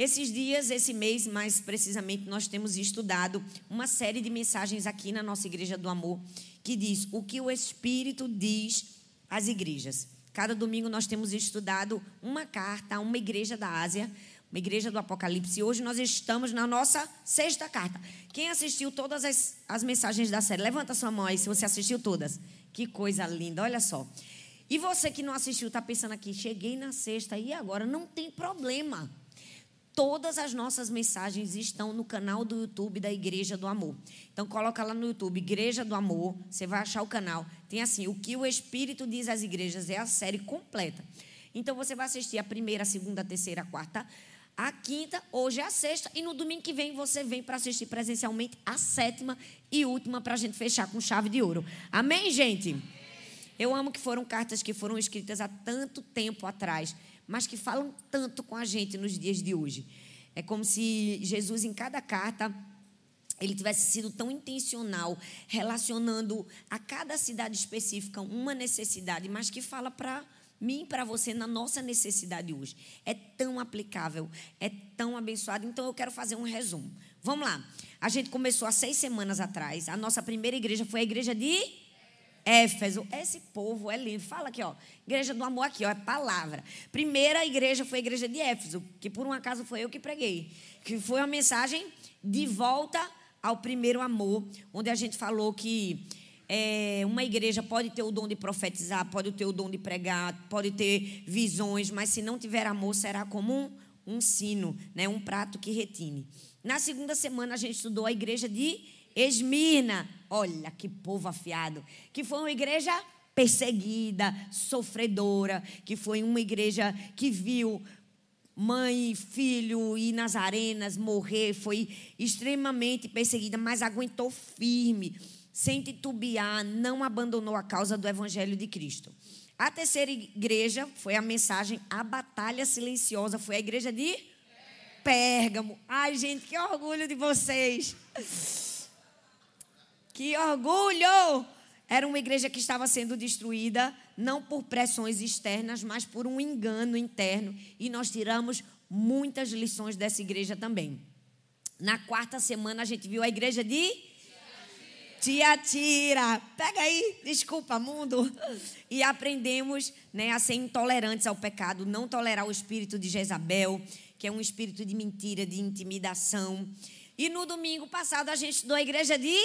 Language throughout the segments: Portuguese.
Esses dias, esse mês, mais precisamente, nós temos estudado uma série de mensagens aqui na nossa Igreja do Amor que diz o que o Espírito diz às igrejas. Cada domingo nós temos estudado uma carta a uma igreja da Ásia, uma igreja do Apocalipse. E hoje nós estamos na nossa sexta carta. Quem assistiu todas as, as mensagens da série? Levanta sua mão aí se você assistiu todas. Que coisa linda, olha só. E você que não assistiu, está pensando aqui, cheguei na sexta e agora? Não tem problema. Todas as nossas mensagens estão no canal do YouTube da Igreja do Amor. Então coloca lá no YouTube Igreja do Amor, você vai achar o canal. Tem assim, o que o Espírito diz às igrejas é a série completa. Então você vai assistir a primeira, a segunda, a terceira, a quarta, a quinta, hoje é a sexta e no domingo que vem você vem para assistir presencialmente a sétima e última para a gente fechar com chave de ouro. Amém, gente? Eu amo que foram cartas que foram escritas há tanto tempo atrás mas que falam tanto com a gente nos dias de hoje. É como se Jesus, em cada carta, ele tivesse sido tão intencional, relacionando a cada cidade específica uma necessidade, mas que fala para mim para você na nossa necessidade hoje. É tão aplicável, é tão abençoado. Então eu quero fazer um resumo. Vamos lá. A gente começou há seis semanas atrás. A nossa primeira igreja foi a igreja de Éfeso. Esse povo é lindo. Fala aqui, ó. Igreja do amor aqui, ó. É palavra. Primeira igreja foi a igreja de Éfeso, que por um acaso foi eu que preguei. Que foi uma mensagem de volta ao primeiro amor, onde a gente falou que é, uma igreja pode ter o dom de profetizar, pode ter o dom de pregar, pode ter visões, mas se não tiver amor, será como um, um sino, né? um prato que retine. Na segunda semana, a gente estudou a igreja de Esmirna, olha que povo afiado, que foi uma igreja perseguida, sofredora, que foi uma igreja que viu mãe, filho e nas arenas morrer, foi extremamente perseguida, mas aguentou firme, sem titubear, não abandonou a causa do evangelho de Cristo. A terceira igreja foi a mensagem A Batalha Silenciosa, foi a igreja de Pérgamo. Ai, gente, que orgulho de vocês. Que orgulho! Era uma igreja que estava sendo destruída, não por pressões externas, mas por um engano interno. E nós tiramos muitas lições dessa igreja também. Na quarta semana, a gente viu a igreja de Tiatira. Pega aí, desculpa, mundo. E aprendemos né, a ser intolerantes ao pecado, não tolerar o espírito de Jezabel, que é um espírito de mentira, de intimidação. E no domingo passado, a gente estudou a igreja de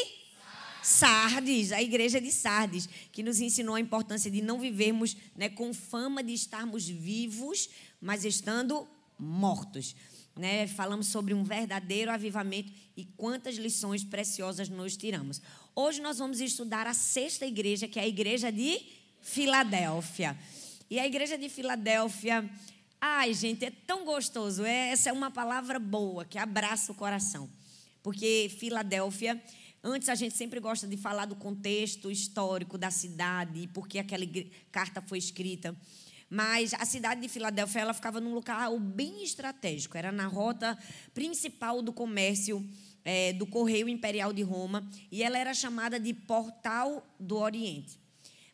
Sardes, a igreja de Sardes, que nos ensinou a importância de não vivermos né, com fama de estarmos vivos, mas estando mortos. Né? Falamos sobre um verdadeiro avivamento e quantas lições preciosas nós tiramos. Hoje nós vamos estudar a sexta igreja, que é a igreja de Filadélfia. E a igreja de Filadélfia, ai gente, é tão gostoso. É, essa é uma palavra boa que abraça o coração. Porque Filadélfia Antes a gente sempre gosta de falar do contexto histórico da cidade e por que aquela carta foi escrita. Mas a cidade de Filadélfia ela ficava num local bem estratégico. Era na rota principal do comércio é, do Correio Imperial de Roma e ela era chamada de Portal do Oriente.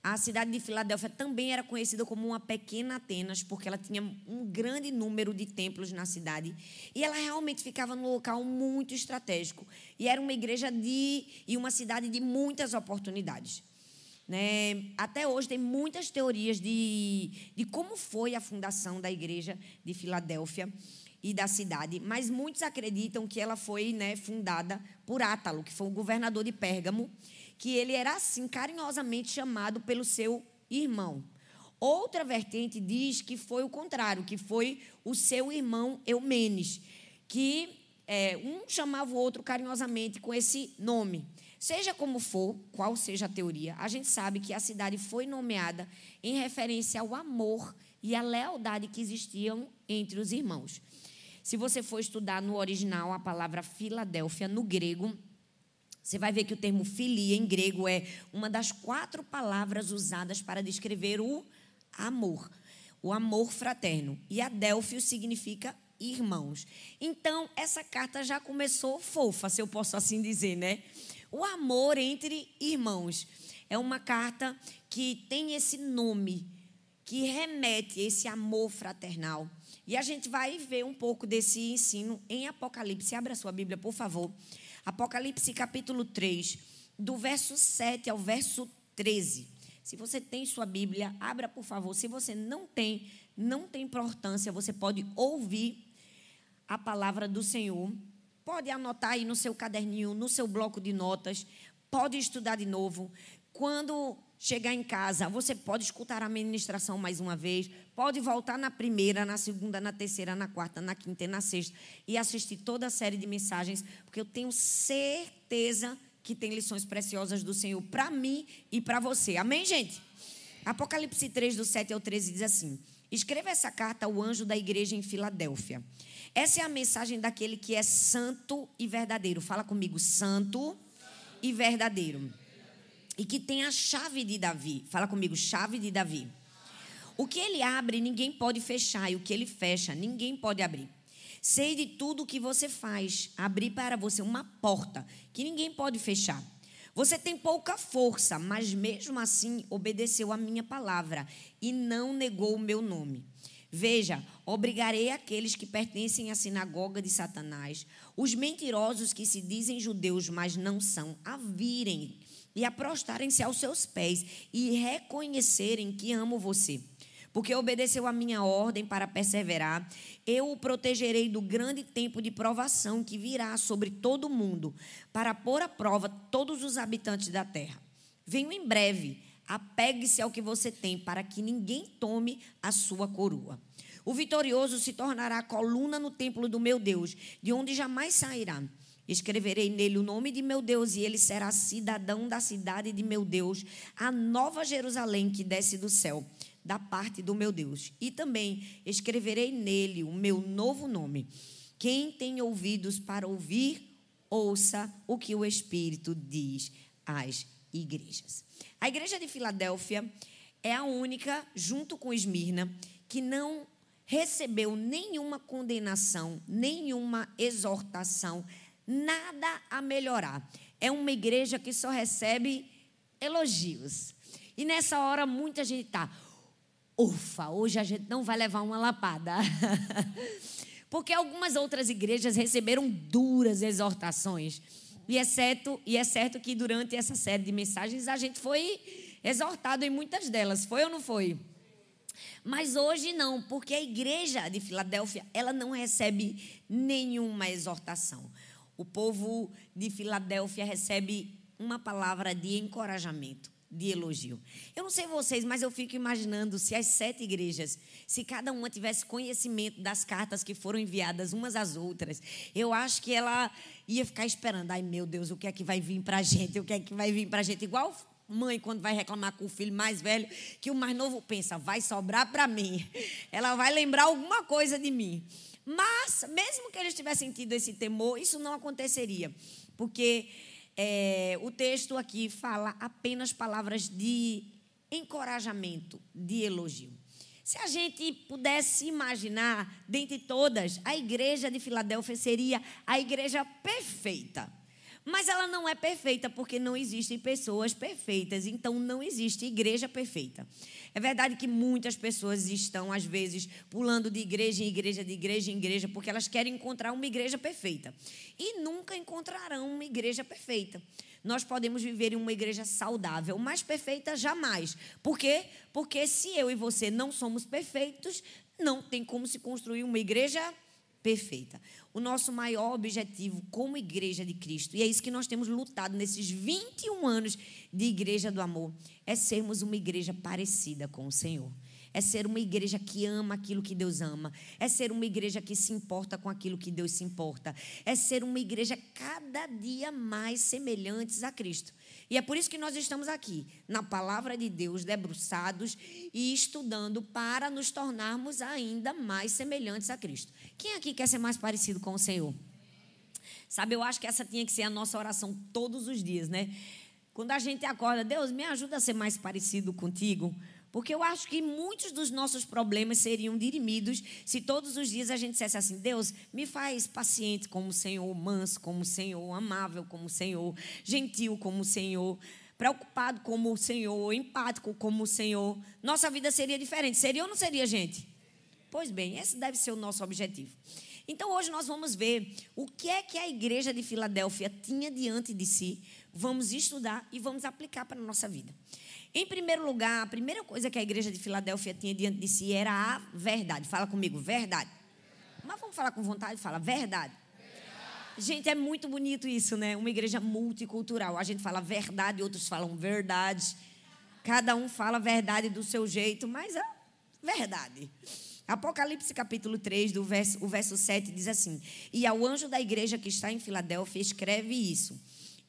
A cidade de Filadélfia também era conhecida como uma pequena Atenas, porque ela tinha um grande número de templos na cidade. E ela realmente ficava num local muito estratégico. E era uma igreja de e uma cidade de muitas oportunidades. Né? Até hoje tem muitas teorias de, de como foi a fundação da igreja de Filadélfia e da cidade, mas muitos acreditam que ela foi né, fundada por Átalo, que foi o governador de Pérgamo, que ele era assim carinhosamente chamado pelo seu irmão. Outra vertente diz que foi o contrário, que foi o seu irmão Eumenes, que é, um chamava o outro carinhosamente com esse nome. Seja como for, qual seja a teoria, a gente sabe que a cidade foi nomeada em referência ao amor e à lealdade que existiam entre os irmãos. Se você for estudar no original a palavra Filadélfia, no grego, você vai ver que o termo filia em grego é uma das quatro palavras usadas para descrever o amor, o amor fraterno. E Adélfio significa irmãos. Então, essa carta já começou fofa, se eu posso assim dizer, né? O amor entre irmãos. É uma carta que tem esse nome, que remete a esse amor fraternal. E a gente vai ver um pouco desse ensino em Apocalipse. Abra sua Bíblia, por favor. Apocalipse capítulo 3, do verso 7 ao verso 13. Se você tem sua Bíblia, abra, por favor. Se você não tem, não tem importância, você pode ouvir a palavra do Senhor. Pode anotar aí no seu caderninho, no seu bloco de notas. Pode estudar de novo. Quando chegar em casa, você pode escutar a ministração mais uma vez, pode voltar na primeira, na segunda, na terceira, na quarta, na quinta e na sexta e assistir toda a série de mensagens, porque eu tenho certeza que tem lições preciosas do Senhor para mim e para você. Amém, gente? Apocalipse 3, do 7 ao 13 diz assim: Escreva essa carta ao anjo da igreja em Filadélfia. Essa é a mensagem daquele que é santo e verdadeiro. Fala comigo, santo e verdadeiro e que tem a chave de Davi. Fala comigo, chave de Davi. O que ele abre, ninguém pode fechar, e o que ele fecha, ninguém pode abrir. Sei de tudo o que você faz, abrir para você uma porta que ninguém pode fechar. Você tem pouca força, mas mesmo assim obedeceu a minha palavra e não negou o meu nome. Veja, obrigarei aqueles que pertencem à sinagoga de Satanás, os mentirosos que se dizem judeus, mas não são, a virem e a prostrarem-se aos seus pés e reconhecerem que amo você. Porque obedeceu a minha ordem para perseverar, eu o protegerei do grande tempo de provação que virá sobre todo o mundo, para pôr à prova todos os habitantes da terra. Venho em breve, apegue-se ao que você tem, para que ninguém tome a sua coroa. O vitorioso se tornará coluna no templo do meu Deus, de onde jamais sairá. Escreverei nele o nome de meu Deus, e ele será cidadão da cidade de meu Deus, a nova Jerusalém que desce do céu, da parte do meu Deus. E também escreverei nele o meu novo nome. Quem tem ouvidos para ouvir, ouça o que o Espírito diz às igrejas. A igreja de Filadélfia é a única, junto com Esmirna, que não recebeu nenhuma condenação, nenhuma exortação, nada a melhorar. É uma igreja que só recebe elogios. E nessa hora muita gente está, ufa, hoje a gente não vai levar uma lapada. Porque algumas outras igrejas receberam duras exortações. E é certo, e é certo que durante essa série de mensagens a gente foi exortado em muitas delas, foi ou não foi? Mas hoje não, porque a igreja de Filadélfia, ela não recebe nenhuma exortação o povo de Filadélfia recebe uma palavra de encorajamento, de elogio. Eu não sei vocês, mas eu fico imaginando se as sete igrejas, se cada uma tivesse conhecimento das cartas que foram enviadas umas às outras, eu acho que ela ia ficar esperando. Ai, meu Deus, o que é que vai vir para a gente? O que é que vai vir para a gente? Igual mãe, quando vai reclamar com o filho mais velho, que o mais novo pensa, vai sobrar para mim. Ela vai lembrar alguma coisa de mim. Mas, mesmo que eles tivessem tido esse temor, isso não aconteceria, porque é, o texto aqui fala apenas palavras de encorajamento, de elogio. Se a gente pudesse imaginar, dentre todas, a igreja de Filadélfia seria a igreja perfeita. Mas ela não é perfeita porque não existem pessoas perfeitas, então não existe igreja perfeita. É verdade que muitas pessoas estão, às vezes, pulando de igreja em igreja, de igreja em igreja, porque elas querem encontrar uma igreja perfeita. E nunca encontrarão uma igreja perfeita. Nós podemos viver em uma igreja saudável, mas perfeita jamais. Por quê? Porque se eu e você não somos perfeitos, não tem como se construir uma igreja perfeita o nosso maior objetivo como igreja de Cristo, e é isso que nós temos lutado nesses 21 anos de igreja do amor, é sermos uma igreja parecida com o Senhor. É ser uma igreja que ama aquilo que Deus ama. É ser uma igreja que se importa com aquilo que Deus se importa. É ser uma igreja cada dia mais semelhantes a Cristo. E é por isso que nós estamos aqui, na palavra de Deus, debruçados e estudando para nos tornarmos ainda mais semelhantes a Cristo. Quem aqui quer ser mais parecido com o Senhor? Sabe, eu acho que essa tinha que ser a nossa oração todos os dias, né? Quando a gente acorda, Deus, me ajuda a ser mais parecido contigo. Porque eu acho que muitos dos nossos problemas seriam dirimidos se todos os dias a gente dissesse assim: Deus, me faz paciente como o Senhor, manso como o Senhor, amável como o Senhor, gentil como o Senhor, preocupado como o Senhor, empático como o Senhor. Nossa vida seria diferente. Seria ou não seria, gente? Pois bem, esse deve ser o nosso objetivo. Então hoje nós vamos ver o que é que a igreja de Filadélfia tinha diante de si. Vamos estudar e vamos aplicar para a nossa vida. Em primeiro lugar, a primeira coisa que a igreja de Filadélfia tinha diante de si era a verdade. Fala comigo, verdade. Mas vamos falar com vontade? Fala, verdade. Gente, é muito bonito isso, né? Uma igreja multicultural. A gente fala verdade, outros falam verdade. Cada um fala verdade do seu jeito, mas é verdade. Apocalipse capítulo 3, do verso, o verso 7 diz assim: E ao anjo da igreja que está em Filadélfia, escreve isso.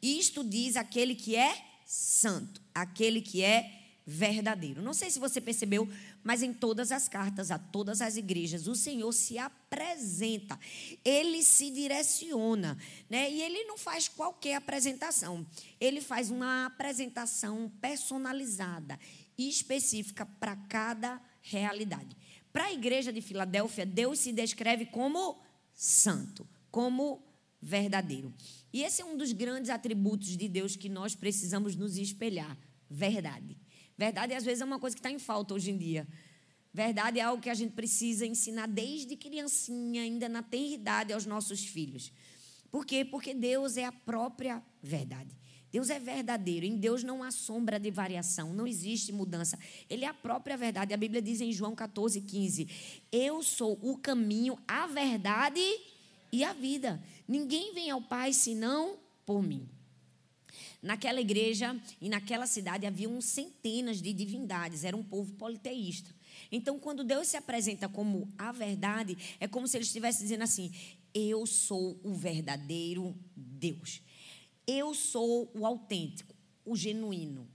Isto diz aquele que é santo, aquele que é verdadeiro. Não sei se você percebeu, mas em todas as cartas a todas as igrejas, o Senhor se apresenta, ele se direciona, né? E ele não faz qualquer apresentação. Ele faz uma apresentação personalizada, específica para cada realidade. Para a igreja de Filadélfia, Deus se descreve como santo, como verdadeiro. E esse é um dos grandes atributos de Deus que nós precisamos nos espelhar: verdade. Verdade, às vezes, é uma coisa que está em falta hoje em dia. Verdade é algo que a gente precisa ensinar desde criancinha, ainda na tenridade, aos nossos filhos. Por quê? Porque Deus é a própria verdade. Deus é verdadeiro. Em Deus não há sombra de variação, não existe mudança. Ele é a própria verdade. A Bíblia diz em João 14, 15: Eu sou o caminho, a verdade e a vida. Ninguém vem ao Pai senão por mim. Naquela igreja e naquela cidade haviam centenas de divindades, era um povo politeísta. Então, quando Deus se apresenta como a verdade, é como se ele estivesse dizendo assim: Eu sou o verdadeiro Deus. Eu sou o autêntico, o genuíno.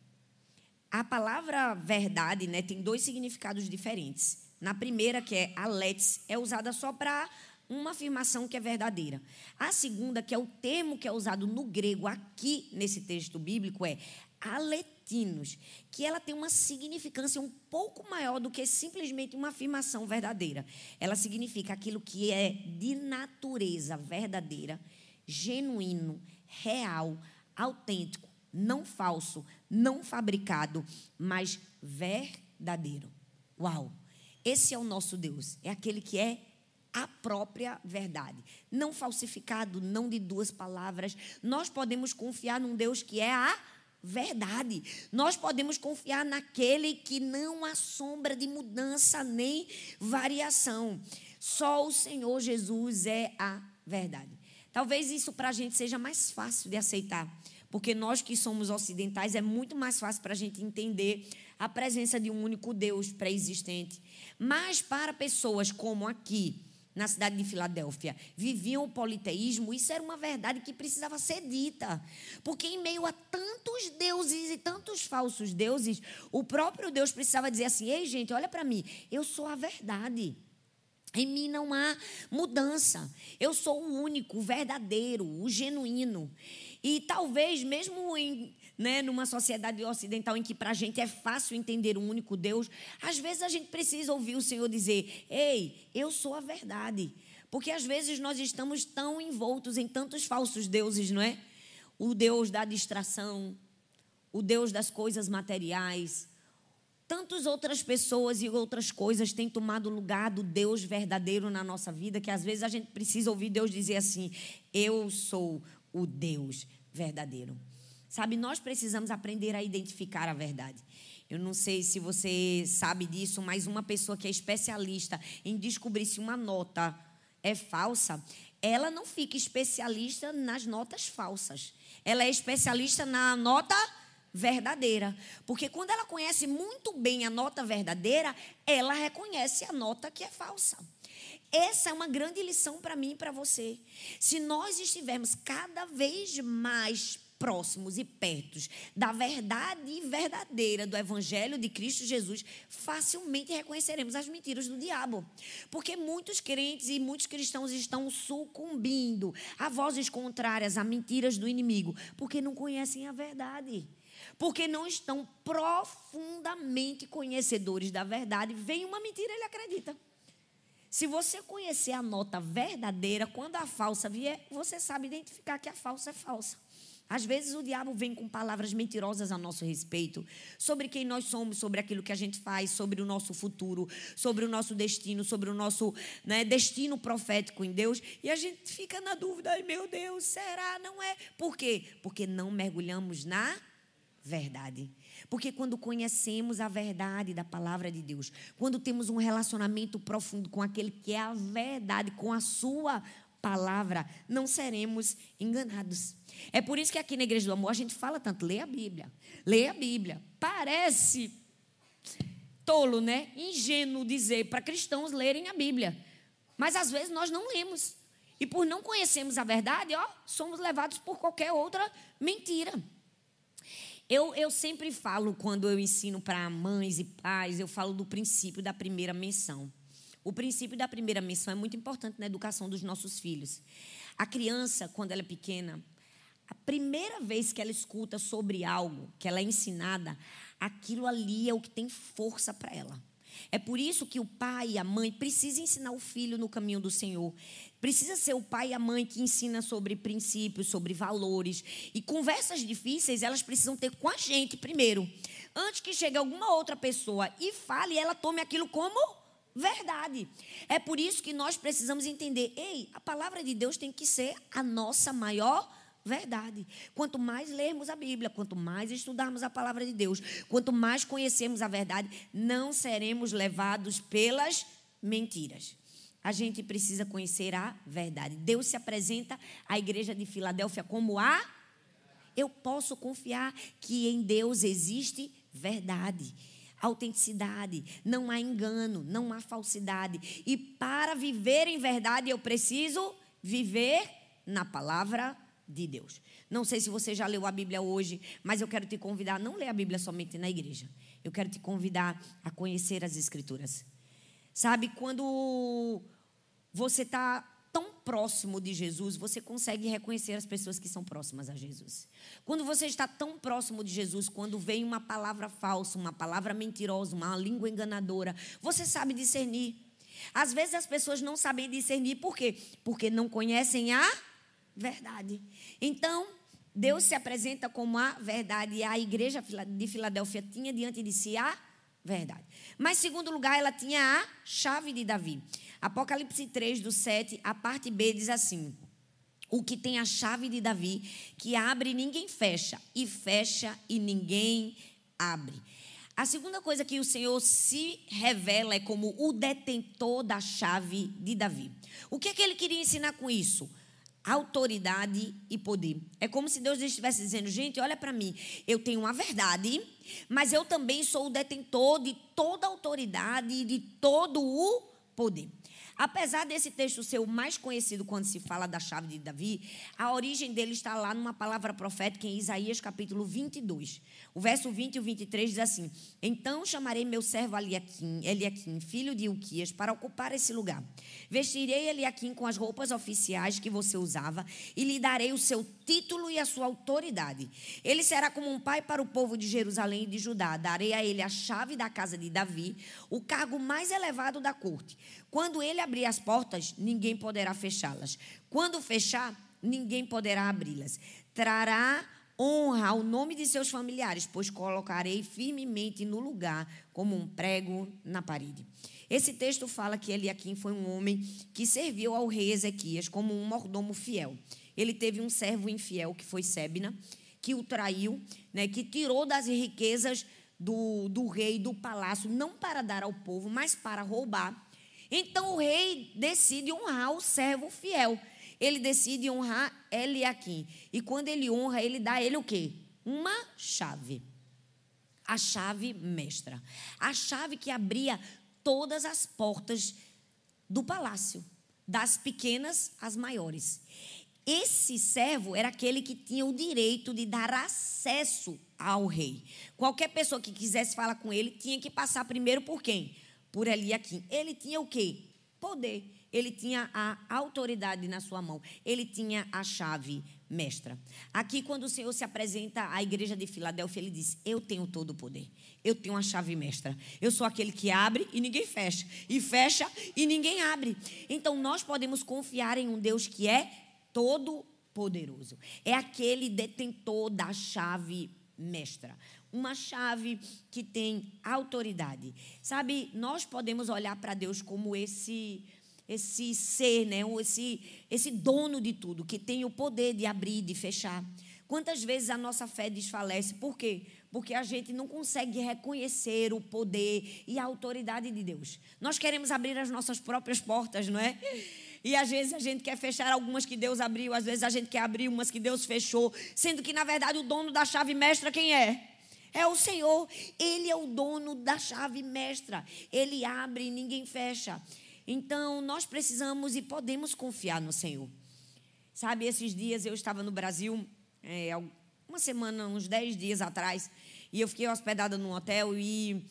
A palavra verdade né, tem dois significados diferentes. Na primeira, que é aletes, é usada só para uma afirmação que é verdadeira. A segunda, que é o termo que é usado no grego aqui nesse texto bíblico, é aletinos, que ela tem uma significância um pouco maior do que simplesmente uma afirmação verdadeira. Ela significa aquilo que é de natureza verdadeira, genuíno, real, autêntico, não falso, não fabricado, mas verdadeiro. Uau! Esse é o nosso Deus, é aquele que é a própria verdade. Não falsificado, não de duas palavras. Nós podemos confiar num Deus que é a verdade. Nós podemos confiar naquele que não há sombra de mudança nem variação. Só o Senhor Jesus é a verdade. Talvez isso para a gente seja mais fácil de aceitar, porque nós que somos ocidentais é muito mais fácil para a gente entender a presença de um único Deus pré-existente. Mas para pessoas como aqui, na cidade de Filadélfia, viviam o politeísmo, isso era uma verdade que precisava ser dita. Porque em meio a tantos deuses e tantos falsos deuses, o próprio Deus precisava dizer assim: ei, gente, olha para mim, eu sou a verdade. Em mim não há mudança. Eu sou o único, o verdadeiro, o genuíno. E talvez, mesmo em né, numa sociedade ocidental em que para a gente é fácil entender um único Deus, às vezes a gente precisa ouvir o Senhor dizer: Ei, eu sou a verdade. Porque às vezes nós estamos tão envoltos em tantos falsos deuses, não é? O Deus da distração, o Deus das coisas materiais. Tantas outras pessoas e outras coisas têm tomado lugar do Deus verdadeiro na nossa vida, que às vezes a gente precisa ouvir Deus dizer assim: Eu sou o Deus verdadeiro. Sabe, nós precisamos aprender a identificar a verdade. Eu não sei se você sabe disso, mas uma pessoa que é especialista em descobrir se uma nota é falsa, ela não fica especialista nas notas falsas. Ela é especialista na nota verdadeira. Porque quando ela conhece muito bem a nota verdadeira, ela reconhece a nota que é falsa. Essa é uma grande lição para mim e para você. Se nós estivermos cada vez mais próximos e pertos da verdade verdadeira do Evangelho de Cristo Jesus, facilmente reconheceremos as mentiras do diabo. Porque muitos crentes e muitos cristãos estão sucumbindo a vozes contrárias, a mentiras do inimigo, porque não conhecem a verdade. Porque não estão profundamente conhecedores da verdade. Vem uma mentira, ele acredita. Se você conhecer a nota verdadeira, quando a falsa vier, você sabe identificar que a falsa é falsa. Às vezes o diabo vem com palavras mentirosas a nosso respeito, sobre quem nós somos, sobre aquilo que a gente faz, sobre o nosso futuro, sobre o nosso destino, sobre o nosso né, destino profético em Deus, e a gente fica na dúvida: ai meu Deus, será? Não é? Por quê? Porque não mergulhamos na verdade. Porque quando conhecemos a verdade da palavra de Deus, quando temos um relacionamento profundo com aquele que é a verdade, com a sua palavra, não seremos enganados. É por isso que aqui na Igreja do Amor a gente fala tanto, leia a Bíblia, leia a Bíblia. Parece tolo, né? Ingênuo dizer para cristãos lerem a Bíblia. Mas às vezes nós não lemos. E por não conhecermos a verdade, ó, somos levados por qualquer outra mentira. Eu, eu sempre falo, quando eu ensino para mães e pais, eu falo do princípio da primeira menção. O princípio da primeira menção é muito importante na educação dos nossos filhos. A criança, quando ela é pequena, a primeira vez que ela escuta sobre algo, que ela é ensinada, aquilo ali é o que tem força para ela. É por isso que o pai e a mãe precisam ensinar o filho no caminho do Senhor. Precisa ser o pai e a mãe que ensina sobre princípios, sobre valores. E conversas difíceis, elas precisam ter com a gente primeiro. Antes que chegue alguma outra pessoa e fale, ela tome aquilo como verdade. É por isso que nós precisamos entender: ei, a palavra de Deus tem que ser a nossa maior verdade. Quanto mais lermos a Bíblia, quanto mais estudarmos a palavra de Deus, quanto mais conhecermos a verdade, não seremos levados pelas mentiras. A gente precisa conhecer a verdade. Deus se apresenta à igreja de Filadélfia como a. Eu posso confiar que em Deus existe verdade autenticidade, não há engano, não há falsidade. E para viver em verdade, eu preciso viver na palavra de Deus. Não sei se você já leu a Bíblia hoje, mas eu quero te convidar a não ler a Bíblia somente na igreja. Eu quero te convidar a conhecer as Escrituras. Sabe, quando você está próximo de Jesus, você consegue reconhecer as pessoas que são próximas a Jesus. Quando você está tão próximo de Jesus, quando vem uma palavra falsa, uma palavra mentirosa, uma língua enganadora, você sabe discernir. Às vezes as pessoas não sabem discernir, por quê? Porque não conhecem a verdade. Então, Deus se apresenta como a verdade e a igreja de Filadélfia tinha diante de si a verdade. Mas, segundo lugar, ela tinha a chave de Davi. Apocalipse 3, do 7, a parte B diz assim: O que tem a chave de Davi, que abre e ninguém fecha, e fecha e ninguém abre. A segunda coisa que o Senhor se revela é como o detentor da chave de Davi. O que, é que ele queria ensinar com isso? autoridade e poder. É como se Deus estivesse dizendo: gente, olha para mim, eu tenho uma verdade, mas eu também sou o detentor de toda a autoridade e de todo o poder. Apesar desse texto ser o mais conhecido quando se fala da chave de Davi, a origem dele está lá numa palavra profética em Isaías capítulo 22. O verso 20 e o 23 diz assim: Então chamarei meu servo Eliaquim, Eliaquim, filho de Uquias, para ocupar esse lugar. Vestirei Eliaquim com as roupas oficiais que você usava e lhe darei o seu título e a sua autoridade. Ele será como um pai para o povo de Jerusalém e de Judá. Darei a ele a chave da casa de Davi, o cargo mais elevado da corte. Quando ele abrir as portas, ninguém poderá fechá-las. Quando fechar, ninguém poderá abri-las. Trará honra ao nome de seus familiares, pois colocarei firmemente no lugar como um prego na parede. Esse texto fala que Eliakim foi um homem que serviu ao rei Ezequias como um mordomo fiel. Ele teve um servo infiel que foi Sebna, que o traiu, né, que tirou das riquezas do, do rei do palácio, não para dar ao povo, mas para roubar. Então o rei decide honrar o servo fiel. Ele decide honrar Eliakim. E quando ele honra, ele dá a ele o quê? Uma chave. A chave mestra. A chave que abria todas as portas do palácio, das pequenas às maiores. Esse servo era aquele que tinha o direito de dar acesso ao rei. Qualquer pessoa que quisesse falar com ele tinha que passar primeiro por quem? Por Eliakim. Ele tinha o quê? Poder. Ele tinha a autoridade na sua mão. Ele tinha a chave mestra. Aqui, quando o Senhor se apresenta à igreja de Filadélfia, ele diz: Eu tenho todo o poder. Eu tenho a chave mestra. Eu sou aquele que abre e ninguém fecha. E fecha e ninguém abre. Então, nós podemos confiar em um Deus que é todo poderoso. É aquele detentor da chave mestra. Uma chave que tem autoridade. Sabe, nós podemos olhar para Deus como esse esse ser, né? esse, esse dono de tudo, que tem o poder de abrir e de fechar. Quantas vezes a nossa fé desfalece? Por quê? Porque a gente não consegue reconhecer o poder e a autoridade de Deus. Nós queremos abrir as nossas próprias portas, não é? E às vezes a gente quer fechar algumas que Deus abriu, às vezes a gente quer abrir umas que Deus fechou, sendo que na verdade o dono da chave mestra quem é? É o Senhor. Ele é o dono da chave mestra. Ele abre e ninguém fecha. Então, nós precisamos e podemos confiar no Senhor. Sabe, esses dias eu estava no Brasil, é, uma semana, uns dez dias atrás, e eu fiquei hospedada num hotel e,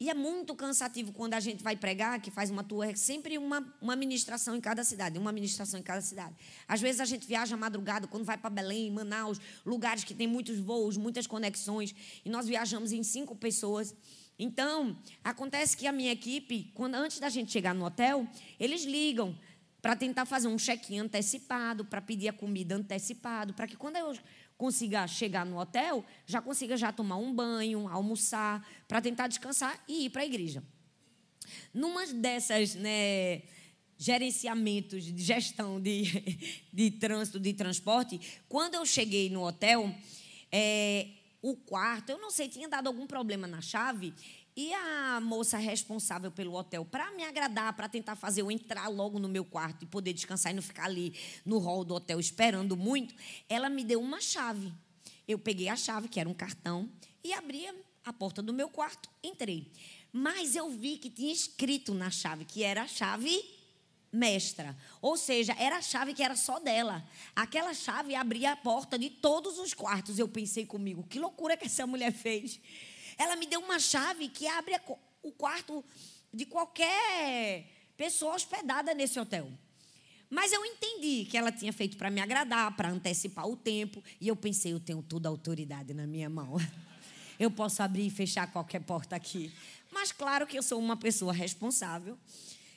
e é muito cansativo quando a gente vai pregar, que faz uma tour, é sempre uma, uma ministração em cada cidade, uma ministração em cada cidade. Às vezes a gente viaja madrugada, quando vai para Belém, Manaus, lugares que tem muitos voos, muitas conexões, e nós viajamos em cinco pessoas. Então, acontece que a minha equipe, quando antes da gente chegar no hotel, eles ligam para tentar fazer um check-in antecipado, para pedir a comida antecipado, para que quando eu consiga chegar no hotel, já consiga já tomar um banho, almoçar, para tentar descansar e ir para a igreja. Numa dessas, né, gerenciamentos de gestão de, de trânsito, de transporte, quando eu cheguei no hotel, é, o quarto, eu não sei, tinha dado algum problema na chave. E a moça responsável pelo hotel, para me agradar, para tentar fazer eu entrar logo no meu quarto e poder descansar e não ficar ali no hall do hotel esperando muito, ela me deu uma chave. Eu peguei a chave, que era um cartão, e abri a porta do meu quarto, entrei. Mas eu vi que tinha escrito na chave que era a chave mestra. Ou seja, era a chave que era só dela. Aquela chave abria a porta de todos os quartos. Eu pensei comigo, que loucura que essa mulher fez. Ela me deu uma chave que abre o quarto de qualquer pessoa hospedada nesse hotel. Mas eu entendi que ela tinha feito para me agradar, para antecipar o tempo. E eu pensei, eu tenho toda a autoridade na minha mão. Eu posso abrir e fechar qualquer porta aqui. Mas claro que eu sou uma pessoa responsável.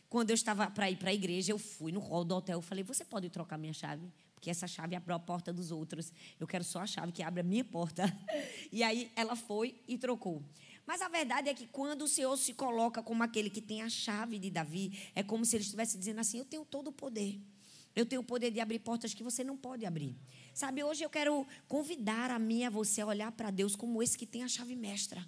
Quando eu estava para ir para a igreja, eu fui no hall do hotel. Eu falei: Você pode trocar minha chave? Porque essa chave abre a porta dos outros. Eu quero só a chave que abre a minha porta. E aí ela foi e trocou. Mas a verdade é que quando o Senhor se coloca como aquele que tem a chave de Davi, é como se ele estivesse dizendo assim: Eu tenho todo o poder. Eu tenho o poder de abrir portas que você não pode abrir. Sabe, hoje eu quero convidar a mim a você a olhar para Deus como esse que tem a chave mestra.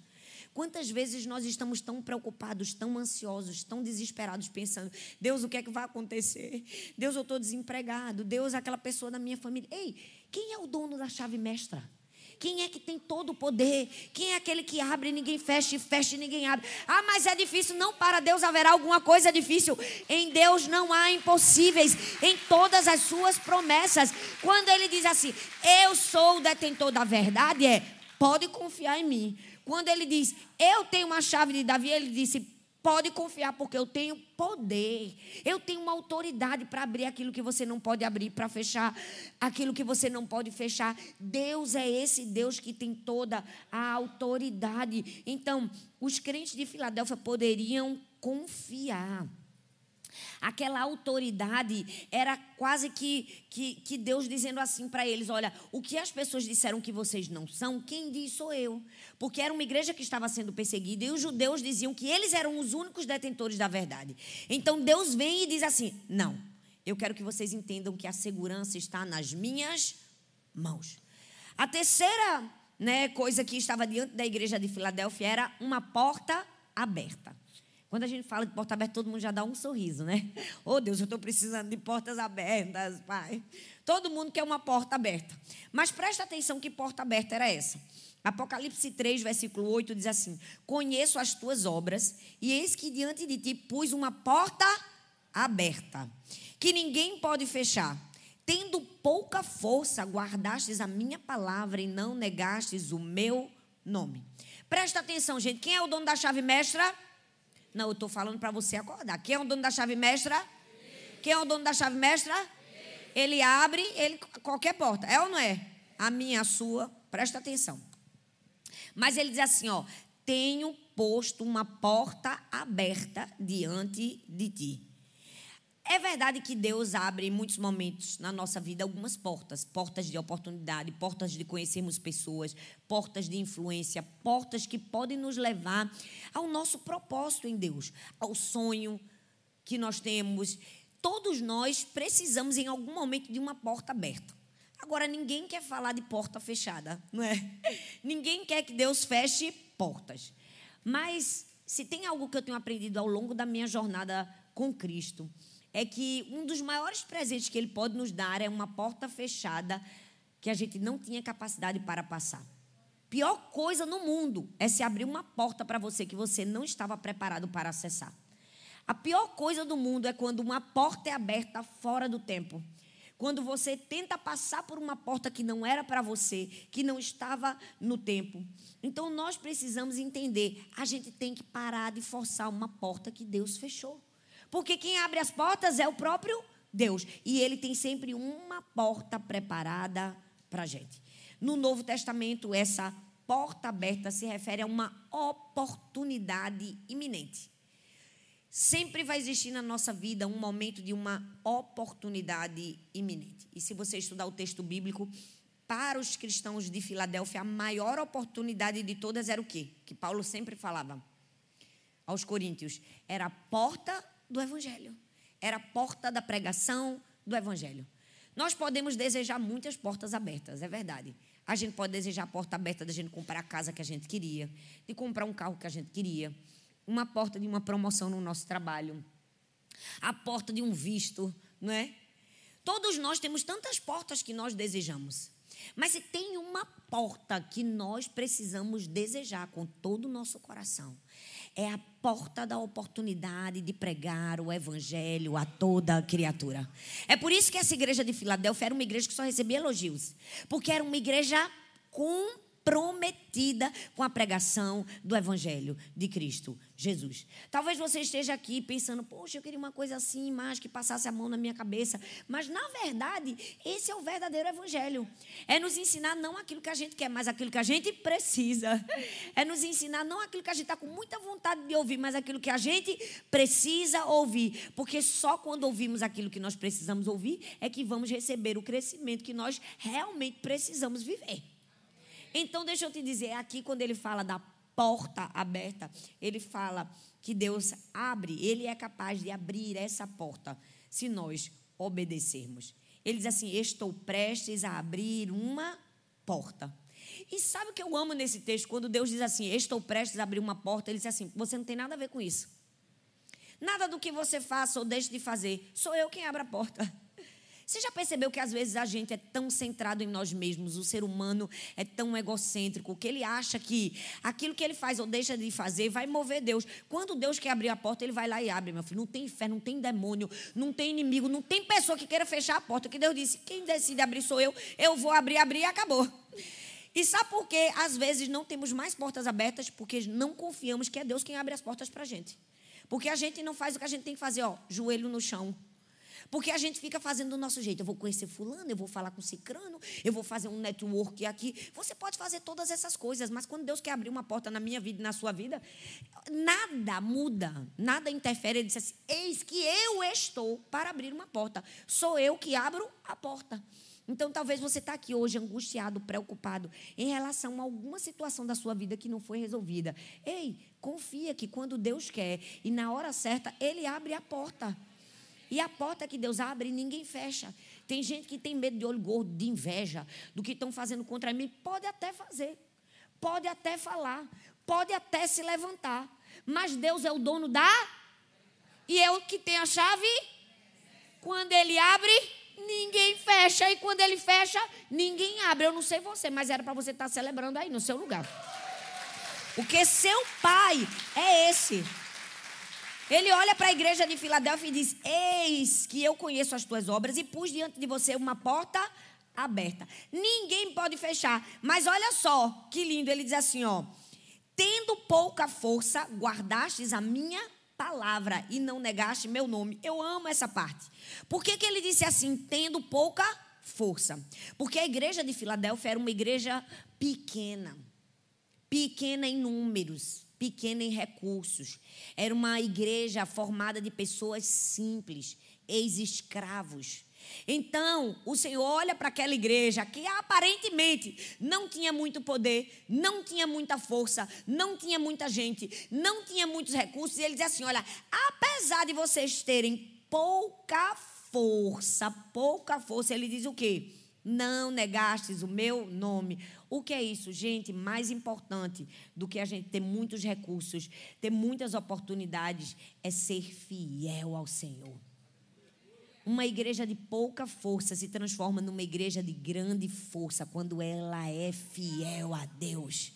Quantas vezes nós estamos tão preocupados, tão ansiosos, tão desesperados, pensando: Deus, o que é que vai acontecer? Deus, eu estou desempregado. Deus, aquela pessoa da minha família. Ei, quem é o dono da chave mestra? Quem é que tem todo o poder? Quem é aquele que abre e ninguém fecha, e fecha e ninguém abre? Ah, mas é difícil. Não, para Deus haverá alguma coisa difícil. Em Deus não há impossíveis. Em todas as suas promessas. Quando ele diz assim, eu sou o detentor da verdade, é pode confiar em mim. Quando ele diz, eu tenho uma chave de Davi, ele disse, pode confiar, porque eu tenho poder. Eu tenho uma autoridade para abrir aquilo que você não pode abrir, para fechar aquilo que você não pode fechar. Deus é esse Deus que tem toda a autoridade. Então, os crentes de Filadélfia poderiam confiar. Aquela autoridade era quase que, que, que Deus dizendo assim para eles: Olha, o que as pessoas disseram que vocês não são, quem diz sou eu. Porque era uma igreja que estava sendo perseguida e os judeus diziam que eles eram os únicos detentores da verdade. Então Deus vem e diz assim: Não, eu quero que vocês entendam que a segurança está nas minhas mãos. A terceira né, coisa que estava diante da igreja de Filadélfia era uma porta aberta. Quando a gente fala de porta aberta, todo mundo já dá um sorriso, né? Oh, Deus, eu estou precisando de portas abertas, Pai. Todo mundo quer uma porta aberta. Mas presta atenção que porta aberta era essa. Apocalipse 3, versículo 8 diz assim: Conheço as tuas obras, e eis que diante de ti pus uma porta aberta, que ninguém pode fechar. Tendo pouca força, guardastes a minha palavra e não negastes o meu nome. Presta atenção, gente. Quem é o dono da chave mestra? Não, eu estou falando para você acordar. Quem é o dono da chave mestra? Quem é o dono da chave mestra? Ele abre ele, qualquer porta. É ou não é? A minha, a sua. Presta atenção. Mas ele diz assim: ó, tenho posto uma porta aberta diante de ti. É verdade que Deus abre em muitos momentos na nossa vida algumas portas, portas de oportunidade, portas de conhecermos pessoas, portas de influência, portas que podem nos levar ao nosso propósito em Deus, ao sonho que nós temos. Todos nós precisamos em algum momento de uma porta aberta. Agora ninguém quer falar de porta fechada, não é? Ninguém quer que Deus feche portas. Mas se tem algo que eu tenho aprendido ao longo da minha jornada com Cristo, é que um dos maiores presentes que Ele pode nos dar é uma porta fechada que a gente não tinha capacidade para passar. Pior coisa no mundo é se abrir uma porta para você que você não estava preparado para acessar. A pior coisa do mundo é quando uma porta é aberta fora do tempo. Quando você tenta passar por uma porta que não era para você, que não estava no tempo. Então nós precisamos entender, a gente tem que parar de forçar uma porta que Deus fechou. Porque quem abre as portas é o próprio Deus. E ele tem sempre uma porta preparada para a gente. No Novo Testamento, essa porta aberta se refere a uma oportunidade iminente. Sempre vai existir na nossa vida um momento de uma oportunidade iminente. E se você estudar o texto bíblico, para os cristãos de Filadélfia, a maior oportunidade de todas era o quê? Que Paulo sempre falava aos coríntios: era a porta do Evangelho. Era a porta da pregação do Evangelho. Nós podemos desejar muitas portas abertas, é verdade. A gente pode desejar a porta aberta da gente comprar a casa que a gente queria, de comprar um carro que a gente queria, uma porta de uma promoção no nosso trabalho, a porta de um visto, não é? Todos nós temos tantas portas que nós desejamos. Mas se tem uma porta que nós precisamos desejar com todo o nosso coração, é a porta da oportunidade de pregar o evangelho a toda criatura. É por isso que essa igreja de Filadélfia era uma igreja que só recebia elogios, porque era uma igreja com comprometida com a pregação do Evangelho de Cristo Jesus. Talvez você esteja aqui pensando, poxa, eu queria uma coisa assim, mais que passasse a mão na minha cabeça. Mas, na verdade, esse é o verdadeiro Evangelho. É nos ensinar não aquilo que a gente quer, mas aquilo que a gente precisa. É nos ensinar não aquilo que a gente está com muita vontade de ouvir, mas aquilo que a gente precisa ouvir. Porque só quando ouvimos aquilo que nós precisamos ouvir é que vamos receber o crescimento que nós realmente precisamos viver. Então, deixa eu te dizer, aqui quando ele fala da porta aberta, ele fala que Deus abre, ele é capaz de abrir essa porta se nós obedecermos. Ele diz assim: Estou prestes a abrir uma porta. E sabe o que eu amo nesse texto? Quando Deus diz assim: Estou prestes a abrir uma porta, ele diz assim: Você não tem nada a ver com isso. Nada do que você faça ou deixe de fazer, sou eu quem abre a porta. Você já percebeu que às vezes a gente é tão centrado em nós mesmos, o ser humano é tão egocêntrico, que ele acha que aquilo que ele faz ou deixa de fazer vai mover Deus. Quando Deus quer abrir a porta, ele vai lá e abre, meu filho. Não tem fé, não tem demônio, não tem inimigo, não tem pessoa que queira fechar a porta. Que Deus disse: quem decide abrir sou eu, eu vou abrir, abrir e acabou. E sabe por que às vezes não temos mais portas abertas? Porque não confiamos que é Deus quem abre as portas para a gente. Porque a gente não faz o que a gente tem que fazer, ó, joelho no chão porque a gente fica fazendo do nosso jeito. Eu vou conhecer fulano, eu vou falar com cicrano, eu vou fazer um network aqui. Você pode fazer todas essas coisas, mas quando Deus quer abrir uma porta na minha vida e na sua vida, nada muda, nada interfere. Ele disse assim: Eis que eu estou para abrir uma porta. Sou eu que abro a porta. Então, talvez você está aqui hoje angustiado, preocupado em relação a alguma situação da sua vida que não foi resolvida. Ei, confia que quando Deus quer e na hora certa, Ele abre a porta. E a porta que Deus abre, ninguém fecha. Tem gente que tem medo de olho gordo, de inveja, do que estão fazendo contra mim. Pode até fazer, pode até falar, pode até se levantar. Mas Deus é o dono da. E é o que tem a chave. Quando Ele abre, ninguém fecha. E quando Ele fecha, ninguém abre. Eu não sei você, mas era para você estar celebrando aí no seu lugar. Porque seu pai é esse. Ele olha para a igreja de Filadélfia e diz: Eis que eu conheço as tuas obras e pus diante de você uma porta aberta. Ninguém pode fechar. Mas olha só que lindo. Ele diz assim: ó, tendo pouca força, guardastes a minha palavra e não negaste meu nome. Eu amo essa parte. Por que, que ele disse assim, tendo pouca força? Porque a igreja de Filadélfia era uma igreja pequena, pequena em números pequena em recursos. Era uma igreja formada de pessoas simples, ex-escravos. Então, o Senhor olha para aquela igreja que aparentemente não tinha muito poder, não tinha muita força, não tinha muita gente, não tinha muitos recursos, e ele diz assim: Olha, apesar de vocês terem pouca força, pouca força, ele diz o quê? Não negastes o meu nome. O que é isso, gente? Mais importante do que a gente ter muitos recursos, ter muitas oportunidades, é ser fiel ao Senhor. Uma igreja de pouca força se transforma numa igreja de grande força quando ela é fiel a Deus.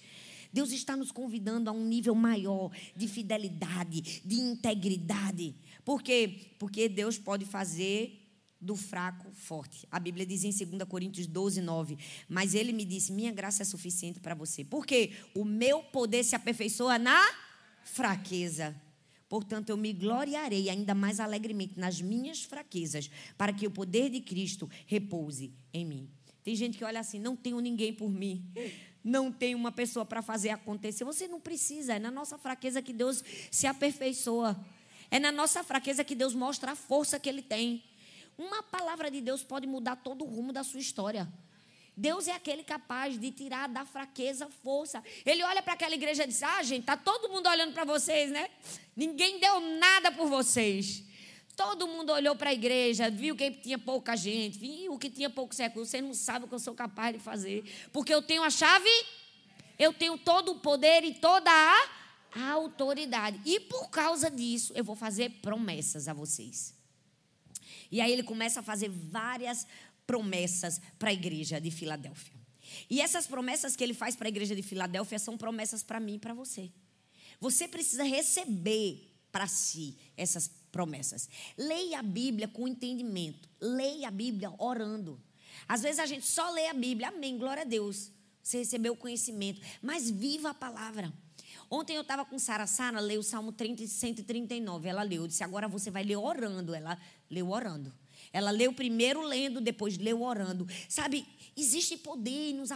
Deus está nos convidando a um nível maior de fidelidade, de integridade. Por quê? Porque Deus pode fazer do fraco forte. A Bíblia diz em 2 Coríntios 12, 9. Mas ele me disse: Minha graça é suficiente para você. Por quê? O meu poder se aperfeiçoa na fraqueza. Portanto, eu me gloriarei ainda mais alegremente nas minhas fraquezas, para que o poder de Cristo repouse em mim. Tem gente que olha assim: não tenho ninguém por mim, não tenho uma pessoa para fazer acontecer. Você não precisa, é na nossa fraqueza que Deus se aperfeiçoa. É na nossa fraqueza que Deus mostra a força que Ele tem. Uma palavra de Deus pode mudar todo o rumo da sua história. Deus é aquele capaz de tirar da fraqueza força. Ele olha para aquela igreja e diz: Ah, gente, tá todo mundo olhando para vocês, né? Ninguém deu nada por vocês. Todo mundo olhou para a igreja, viu que tinha pouca gente, viu que tinha poucos recursos. Você não sabe o que eu sou capaz de fazer. Porque eu tenho a chave, eu tenho todo o poder e toda a autoridade. E por causa disso, eu vou fazer promessas a vocês. E aí ele começa a fazer várias promessas para a igreja de Filadélfia. E essas promessas que ele faz para a igreja de Filadélfia são promessas para mim e para você. Você precisa receber para si essas promessas. Leia a Bíblia com entendimento. Leia a Bíblia orando. Às vezes a gente só lê a Bíblia, amém, glória a Deus. Você recebeu o conhecimento, mas viva a palavra. Ontem eu estava com Sara. Sara leu o Salmo 30, 139. Ela leu. Eu disse, agora você vai ler orando. Ela leu orando. Ela leu primeiro lendo, depois leu orando. Sabe, existe poder em nos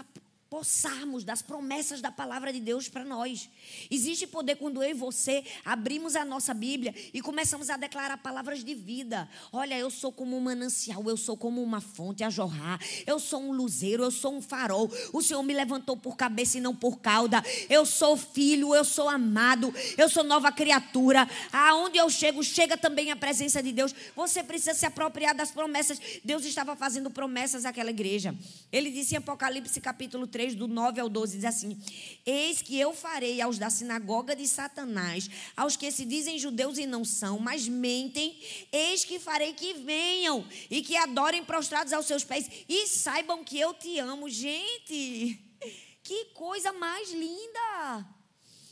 possarmos das promessas da palavra de Deus para nós. Existe poder quando eu e você abrimos a nossa Bíblia e começamos a declarar palavras de vida. Olha, eu sou como um manancial, eu sou como uma fonte a jorrar, eu sou um luzeiro, eu sou um farol. O Senhor me levantou por cabeça e não por cauda. Eu sou filho, eu sou amado, eu sou nova criatura. Aonde eu chego, chega também a presença de Deus. Você precisa se apropriar das promessas. Deus estava fazendo promessas àquela igreja. Ele disse em Apocalipse capítulo 3 3, do 9 ao 12, diz assim: Eis que eu farei aos da sinagoga de Satanás, aos que se dizem judeus e não são, mas mentem, eis que farei que venham e que adorem prostrados aos seus pés e saibam que eu te amo. Gente, que coisa mais linda!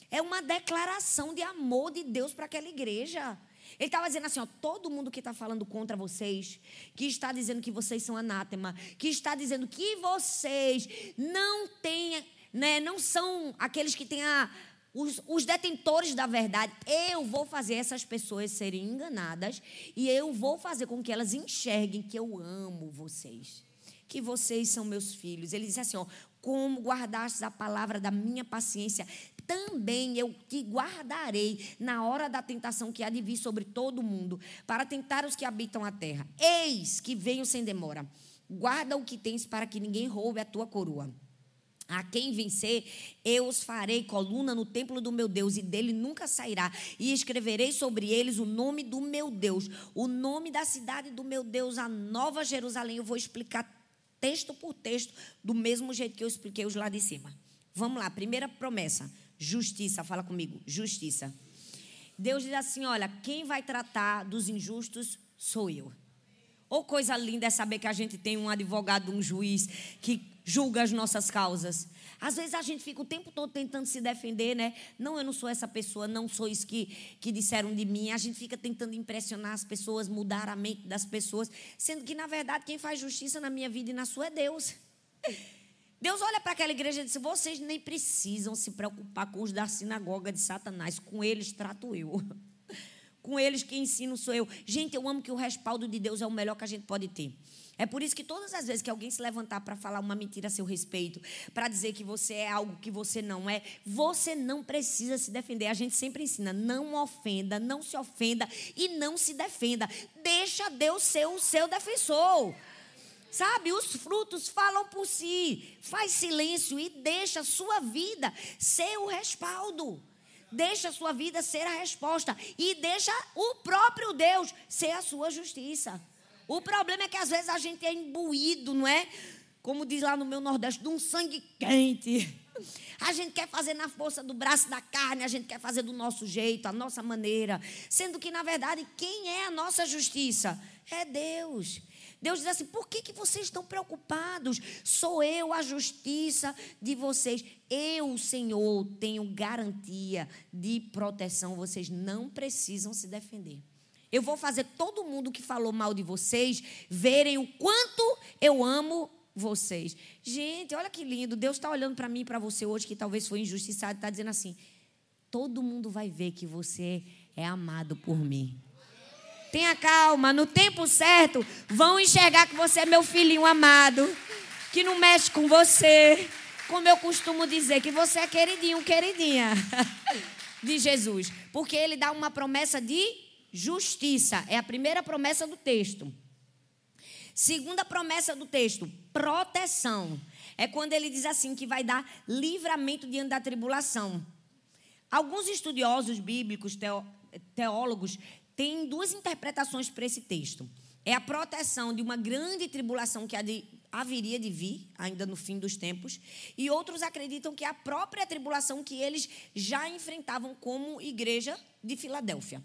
É uma declaração de amor de Deus para aquela igreja. Ele estava dizendo assim: ó, todo mundo que está falando contra vocês, que está dizendo que vocês são anátema, que está dizendo que vocês não têm, né, não são aqueles que têm a, os, os detentores da verdade, eu vou fazer essas pessoas serem enganadas e eu vou fazer com que elas enxerguem que eu amo vocês que vocês são meus filhos. Ele diz assim: ó, como guardastes a palavra da minha paciência, também eu te guardarei na hora da tentação que há de vir sobre todo o mundo, para tentar os que habitam a terra. Eis que venho sem demora. Guarda o que tens para que ninguém roube a tua coroa. A quem vencer, eu os farei coluna no templo do meu Deus, e dele nunca sairá. E escreverei sobre eles o nome do meu Deus, o nome da cidade do meu Deus, a nova Jerusalém. Eu vou explicar texto por texto, do mesmo jeito que eu expliquei os lá de cima. Vamos lá, primeira promessa. Justiça, fala comigo, justiça. Deus diz assim: olha, quem vai tratar dos injustos sou eu. Ou coisa linda é saber que a gente tem um advogado, um juiz que julga as nossas causas. Às vezes a gente fica o tempo todo tentando se defender, né? Não, eu não sou essa pessoa, não sou isso que, que disseram de mim. A gente fica tentando impressionar as pessoas, mudar a mente das pessoas, sendo que, na verdade, quem faz justiça na minha vida e na sua é Deus. Deus olha para aquela igreja e diz: vocês nem precisam se preocupar com os da sinagoga de Satanás, com eles trato eu. Com eles quem ensino sou eu. Gente, eu amo que o respaldo de Deus é o melhor que a gente pode ter. É por isso que todas as vezes que alguém se levantar para falar uma mentira a seu respeito, para dizer que você é algo que você não é, você não precisa se defender. A gente sempre ensina: não ofenda, não se ofenda e não se defenda. Deixa Deus ser o seu defensor. Sabe, os frutos falam por si. Faz silêncio e deixa a sua vida ser o respaldo. Deixa a sua vida ser a resposta. E deixa o próprio Deus ser a sua justiça. O problema é que às vezes a gente é imbuído, não é? Como diz lá no meu Nordeste, de um sangue quente. A gente quer fazer na força do braço da carne, a gente quer fazer do nosso jeito, a nossa maneira. Sendo que, na verdade, quem é a nossa justiça? É Deus. Deus diz assim: por que, que vocês estão preocupados? Sou eu a justiça de vocês. Eu, Senhor, tenho garantia de proteção. Vocês não precisam se defender. Eu vou fazer todo mundo que falou mal de vocês verem o quanto eu amo vocês. Gente, olha que lindo. Deus está olhando para mim e para você hoje, que talvez foi injustiçado, está dizendo assim: todo mundo vai ver que você é amado por mim. Tenha calma, no tempo certo, vão enxergar que você é meu filhinho amado, que não mexe com você. Como eu costumo dizer, que você é queridinho, queridinha de Jesus. Porque ele dá uma promessa de justiça. É a primeira promessa do texto. Segunda promessa do texto, proteção. É quando ele diz assim que vai dar livramento diante da tribulação. Alguns estudiosos bíblicos, teólogos, têm duas interpretações para esse texto. É a proteção de uma grande tribulação que haveria de vir, ainda no fim dos tempos, e outros acreditam que é a própria tribulação que eles já enfrentavam como igreja de Filadélfia.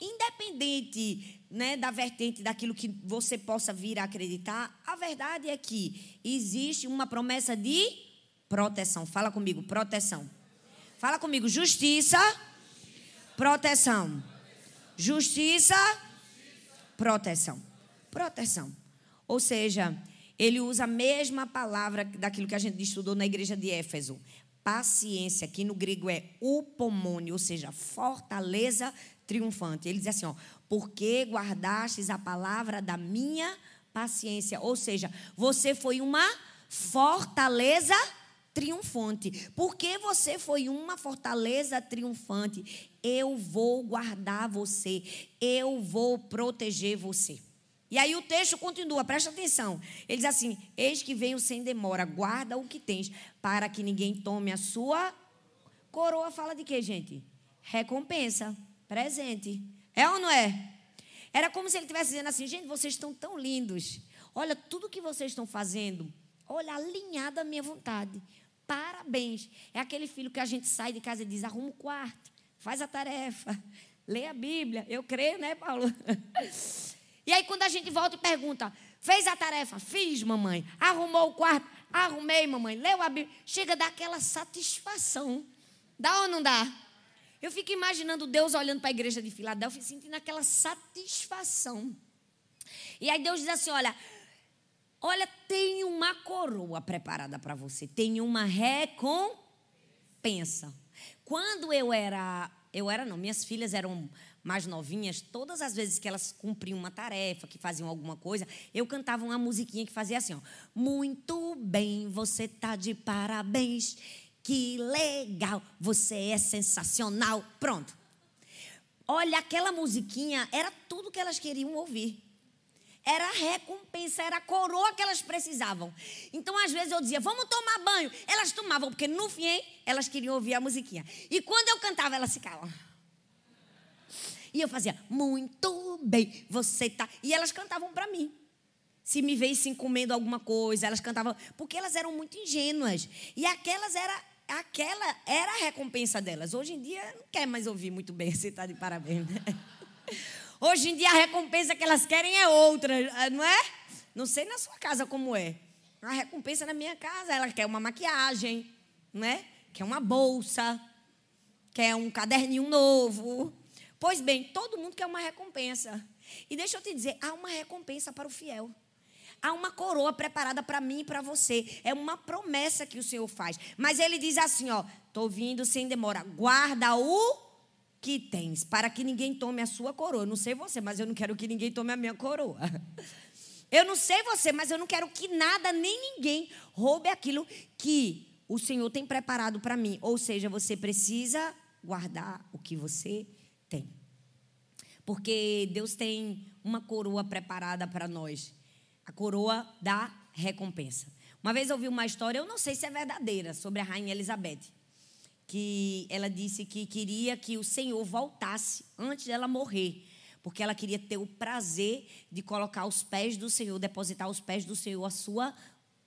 Independente né, da vertente daquilo que você possa vir a acreditar, a verdade é que existe uma promessa de proteção. Fala comigo, proteção. Fala comigo, justiça, proteção. Justiça, proteção. Proteção. Ou seja, ele usa a mesma palavra daquilo que a gente estudou na igreja de Éfeso. Paciência, que no grego é upomone, ou seja, fortaleza triunfante. Ele diz assim, ó, porque guardastes a palavra da minha paciência. Ou seja, você foi uma fortaleza triunfante. Porque você foi uma fortaleza triunfante, eu vou guardar você, eu vou proteger você. E aí o texto continua, presta atenção. Ele diz assim: Eis que venho sem demora, guarda o que tens, para que ninguém tome a sua coroa. Fala de quê, gente? Recompensa, presente. É ou não é? Era como se ele estivesse dizendo assim: gente, vocês estão tão lindos. Olha, tudo que vocês estão fazendo, olha, alinhado à minha vontade. Parabéns. É aquele filho que a gente sai de casa e diz: arruma o quarto, faz a tarefa, lê a Bíblia. Eu creio, né, Paulo? E aí, quando a gente volta e pergunta, fez a tarefa? Fiz, mamãe. Arrumou o quarto? Arrumei, mamãe. Leu a Bíblia? Chega daquela satisfação. Dá ou não dá? Eu fico imaginando Deus olhando para a igreja de Filadélfia e sentindo aquela satisfação. E aí Deus diz assim: olha, olha, tem uma coroa preparada para você, tem uma recompensa. Quando eu era, eu era não, minhas filhas eram mais novinhas, todas as vezes que elas cumpriam uma tarefa, que faziam alguma coisa, eu cantava uma musiquinha que fazia assim, ó. Muito bem, você tá de parabéns. Que legal, você é sensacional. Pronto. Olha, aquela musiquinha era tudo que elas queriam ouvir. Era a recompensa, era a coroa que elas precisavam. Então, às vezes, eu dizia, vamos tomar banho. Elas tomavam, porque no fim, elas queriam ouvir a musiquinha. E quando eu cantava, elas ficavam. E eu fazia, muito bem, você tá. E elas cantavam para mim. Se me veissem comendo alguma coisa, elas cantavam, porque elas eram muito ingênuas. E aquelas era aquela era a recompensa delas. Hoje em dia não quer mais ouvir muito bem, você está de parabéns. Né? Hoje em dia a recompensa que elas querem é outra, não é? Não sei na sua casa como é. A recompensa na minha casa, ela quer uma maquiagem, né? Quer uma bolsa, quer um caderninho novo, Pois bem, todo mundo quer uma recompensa. E deixa eu te dizer, há uma recompensa para o fiel. Há uma coroa preparada para mim e para você. É uma promessa que o Senhor faz. Mas ele diz assim, ó, tô vindo sem demora. Guarda o que tens, para que ninguém tome a sua coroa. Não sei você, mas eu não quero que ninguém tome a minha coroa. Eu não sei você, mas eu não quero que nada nem ninguém roube aquilo que o Senhor tem preparado para mim. Ou seja, você precisa guardar o que você tem. Porque Deus tem uma coroa preparada para nós a coroa da recompensa. Uma vez eu ouvi uma história, eu não sei se é verdadeira, sobre a rainha Elizabeth, que ela disse que queria que o Senhor voltasse antes dela morrer, porque ela queria ter o prazer de colocar aos pés do Senhor, depositar aos pés do Senhor a sua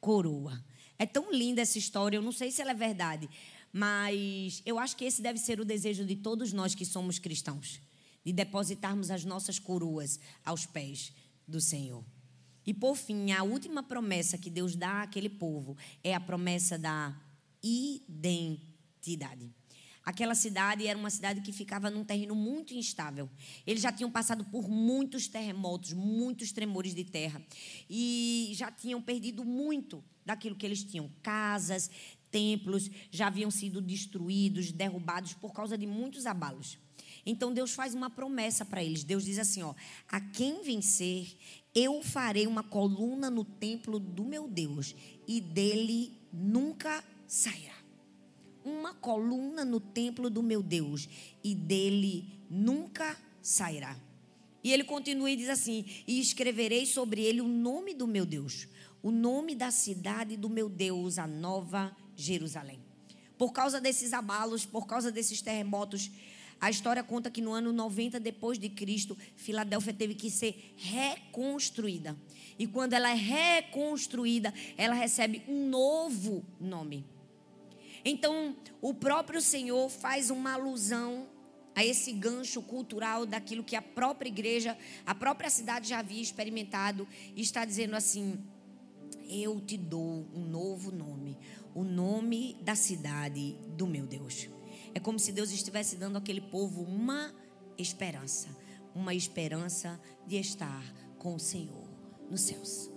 coroa. É tão linda essa história, eu não sei se ela é verdade, mas eu acho que esse deve ser o desejo de todos nós que somos cristãos, de depositarmos as nossas coroas aos pés do Senhor. E por fim, a última promessa que Deus dá àquele povo é a promessa da identidade. Aquela cidade era uma cidade que ficava num terreno muito instável. Eles já tinham passado por muitos terremotos, muitos tremores de terra. E já tinham perdido muito daquilo que eles tinham. Casas, templos já haviam sido destruídos, derrubados por causa de muitos abalos. Então Deus faz uma promessa para eles. Deus diz assim: ó, a quem vencer, eu farei uma coluna no templo do meu Deus e dele nunca sairá. Uma coluna no templo do meu Deus e dele nunca sairá. E ele continua e diz assim: E escreverei sobre ele o nome do meu Deus, o nome da cidade do meu Deus, a nova Jerusalém. Por causa desses abalos, por causa desses terremotos, a história conta que no ano 90 depois de Cristo, Filadélfia teve que ser reconstruída. E quando ela é reconstruída, ela recebe um novo nome. Então, o próprio Senhor faz uma alusão a esse gancho cultural daquilo que a própria igreja, a própria cidade já havia experimentado e está dizendo assim: Eu te dou um novo nome, o nome da cidade do meu Deus. É como se Deus estivesse dando àquele povo uma esperança, uma esperança de estar com o Senhor nos céus.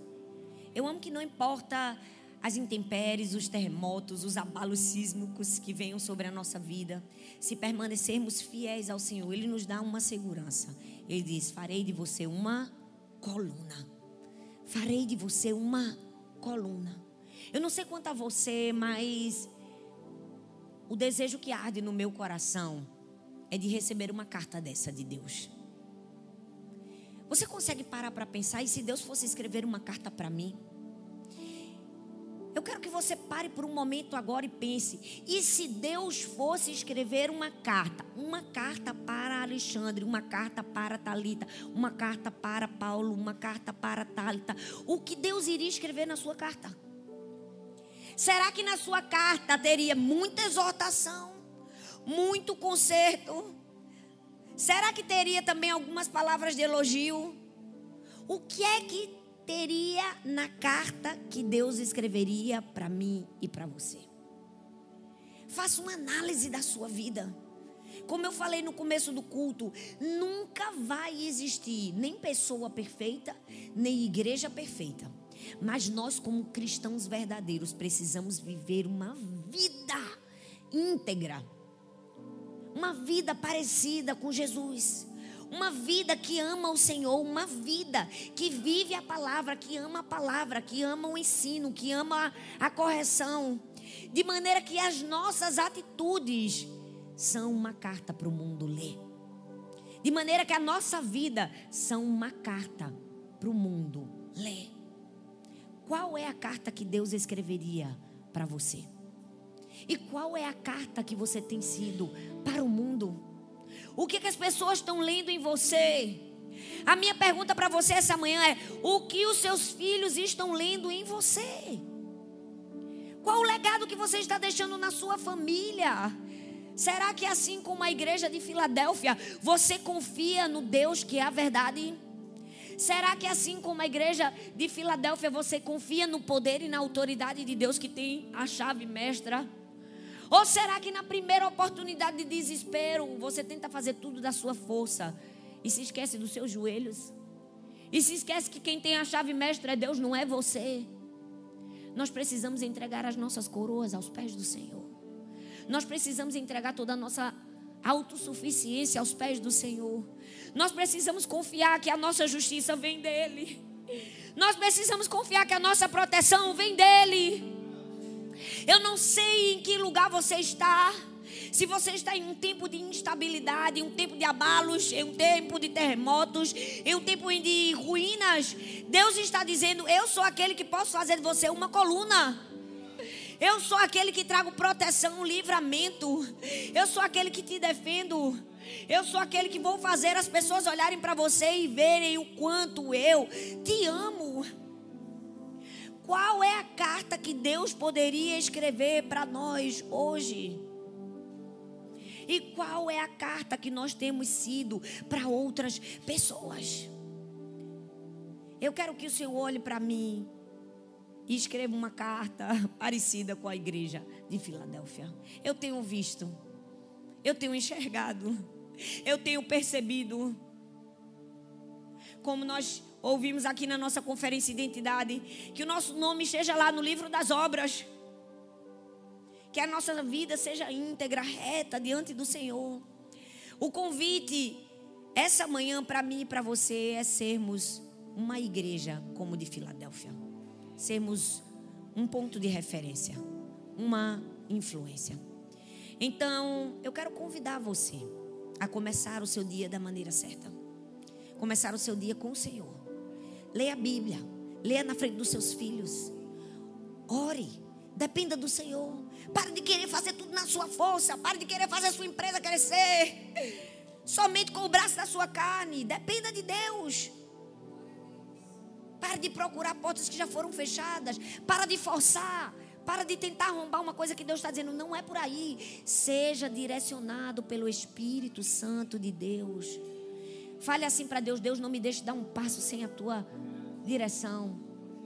Eu amo que não importa as intempéries, os terremotos, os abalos sísmicos que venham sobre a nossa vida, se permanecermos fiéis ao Senhor, Ele nos dá uma segurança. Ele diz: Farei de você uma coluna. Farei de você uma coluna. Eu não sei quanto a você, mas o desejo que arde no meu coração é de receber uma carta dessa de Deus. Você consegue parar para pensar e se Deus fosse escrever uma carta para mim? Eu quero que você pare por um momento agora e pense: e se Deus fosse escrever uma carta, uma carta para Alexandre, uma carta para Talita, uma carta para Paulo, uma carta para Talita, o que Deus iria escrever na sua carta? Será que na sua carta teria muita exortação, muito conserto? Será que teria também algumas palavras de elogio? O que é que teria na carta que Deus escreveria para mim e para você? Faça uma análise da sua vida. Como eu falei no começo do culto, nunca vai existir nem pessoa perfeita, nem igreja perfeita. Mas nós, como cristãos verdadeiros, precisamos viver uma vida íntegra, uma vida parecida com Jesus. Uma vida que ama o Senhor, uma vida que vive a palavra, que ama a palavra, que ama o ensino, que ama a correção, de maneira que as nossas atitudes são uma carta para o mundo ler. De maneira que a nossa vida são uma carta para o mundo ler. Qual é a carta que Deus escreveria para você? E qual é a carta que você tem sido para o mundo? O que, que as pessoas estão lendo em você? A minha pergunta para você essa manhã é: o que os seus filhos estão lendo em você? Qual o legado que você está deixando na sua família? Será que assim como a igreja de Filadélfia, você confia no Deus que é a verdade? Será que assim como a igreja de Filadélfia, você confia no poder e na autoridade de Deus que tem a chave mestra? Ou será que na primeira oportunidade de desespero, você tenta fazer tudo da sua força e se esquece dos seus joelhos? E se esquece que quem tem a chave mestra é Deus, não é você? Nós precisamos entregar as nossas coroas aos pés do Senhor. Nós precisamos entregar toda a nossa autossuficiência aos pés do Senhor. Nós precisamos confiar que a nossa justiça vem dele. Nós precisamos confiar que a nossa proteção vem dele. Eu não sei em que lugar você está. Se você está em um tempo de instabilidade, em um tempo de abalos, em um tempo de terremotos, em um tempo de ruínas, Deus está dizendo: Eu sou aquele que posso fazer de você uma coluna. Eu sou aquele que trago proteção, livramento. Eu sou aquele que te defendo. Eu sou aquele que vou fazer as pessoas olharem para você e verem o quanto eu te amo. Qual é a carta que Deus poderia escrever para nós hoje? E qual é a carta que nós temos sido para outras pessoas? Eu quero que o Senhor olhe para mim e escreva uma carta parecida com a igreja de Filadélfia. Eu tenho visto, eu tenho enxergado, eu tenho percebido. Como nós ouvimos aqui na nossa conferência de identidade, que o nosso nome esteja lá no livro das obras. Que a nossa vida seja íntegra, reta diante do Senhor. O convite essa manhã para mim e para você é sermos uma igreja como de Filadélfia sermos um ponto de referência, uma influência. Então, eu quero convidar você a começar o seu dia da maneira certa. Começar o seu dia com o Senhor. Leia a Bíblia, leia na frente dos seus filhos. Ore, dependa do Senhor. Pare de querer fazer tudo na sua força, pare de querer fazer a sua empresa crescer. Somente com o braço da sua carne, dependa de Deus. Para de procurar portas que já foram fechadas. Para de forçar. Para de tentar arrombar uma coisa que Deus está dizendo. Não é por aí. Seja direcionado pelo Espírito Santo de Deus. Fale assim para Deus: Deus, não me deixe dar um passo sem a tua direção.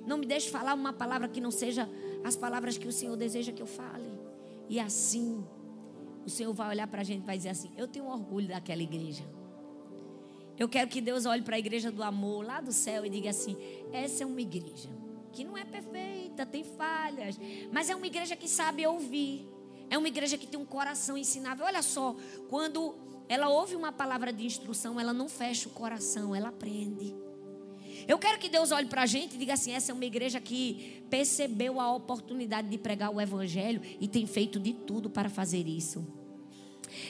Não me deixe falar uma palavra que não seja as palavras que o Senhor deseja que eu fale. E assim, o Senhor vai olhar para a gente e vai dizer assim: Eu tenho orgulho daquela igreja. Eu quero que Deus olhe para a igreja do amor lá do céu e diga assim: essa é uma igreja que não é perfeita, tem falhas, mas é uma igreja que sabe ouvir. É uma igreja que tem um coração ensinável. Olha só, quando ela ouve uma palavra de instrução, ela não fecha o coração, ela aprende. Eu quero que Deus olhe para a gente e diga assim: essa é uma igreja que percebeu a oportunidade de pregar o evangelho e tem feito de tudo para fazer isso.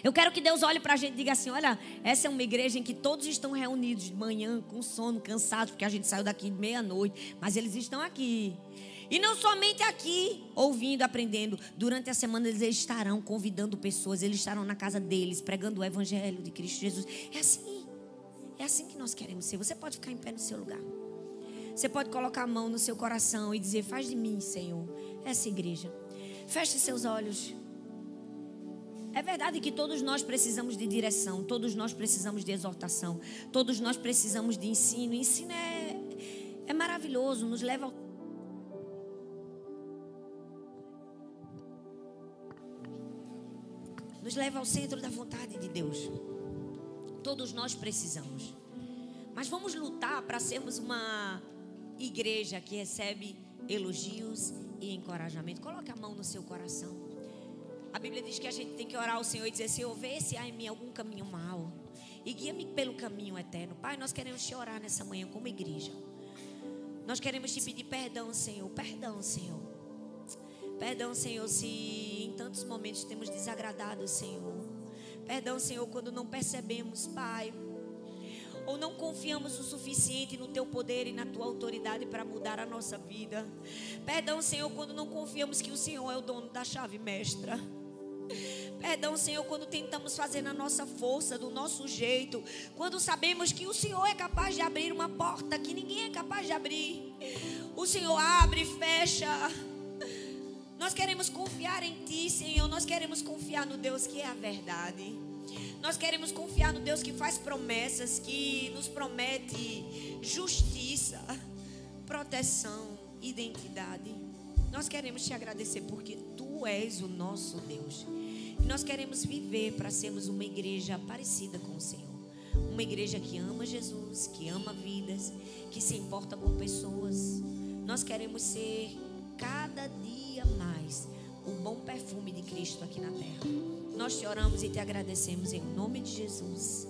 Eu quero que Deus olhe para a gente e diga assim: olha, essa é uma igreja em que todos estão reunidos de manhã, com sono, cansados, porque a gente saiu daqui meia-noite, mas eles estão aqui. E não somente aqui, ouvindo, aprendendo. Durante a semana eles estarão convidando pessoas, eles estarão na casa deles, pregando o evangelho de Cristo Jesus. É assim. É assim que nós queremos ser. Você pode ficar em pé no seu lugar. Você pode colocar a mão no seu coração e dizer: Faz de mim, Senhor, essa igreja. Feche seus olhos. É verdade que todos nós precisamos de direção, todos nós precisamos de exortação, todos nós precisamos de ensino. ensino é, é maravilhoso, nos leva ao. Nos leva ao centro da vontade de Deus. Todos nós precisamos. Mas vamos lutar para sermos uma igreja que recebe elogios e encorajamento. Coloque a mão no seu coração. A Bíblia diz que a gente tem que orar ao Senhor e dizer: Senhor, vê se há em mim algum caminho mau e guia-me pelo caminho eterno. Pai, nós queremos te orar nessa manhã como igreja. Nós queremos te pedir perdão, Senhor. Perdão, Senhor. Perdão, Senhor, se tantos momentos temos desagradado, Senhor. Perdão, Senhor, quando não percebemos, Pai, ou não confiamos o suficiente no teu poder e na tua autoridade para mudar a nossa vida. Perdão, Senhor, quando não confiamos que o Senhor é o dono da chave mestra. Perdão, Senhor, quando tentamos fazer na nossa força, do nosso jeito, quando sabemos que o Senhor é capaz de abrir uma porta que ninguém é capaz de abrir. O Senhor abre e fecha. Nós queremos confiar em Ti, Senhor. Nós queremos confiar no Deus que é a verdade. Nós queremos confiar no Deus que faz promessas, que nos promete justiça, proteção, identidade. Nós queremos te agradecer porque Tu és o nosso Deus. E nós queremos viver para sermos uma igreja parecida com o Senhor. Uma igreja que ama Jesus, que ama vidas, que se importa com pessoas. Nós queremos ser cada dia mais o bom perfume de Cristo aqui na terra. Nós te oramos e te agradecemos em nome de Jesus.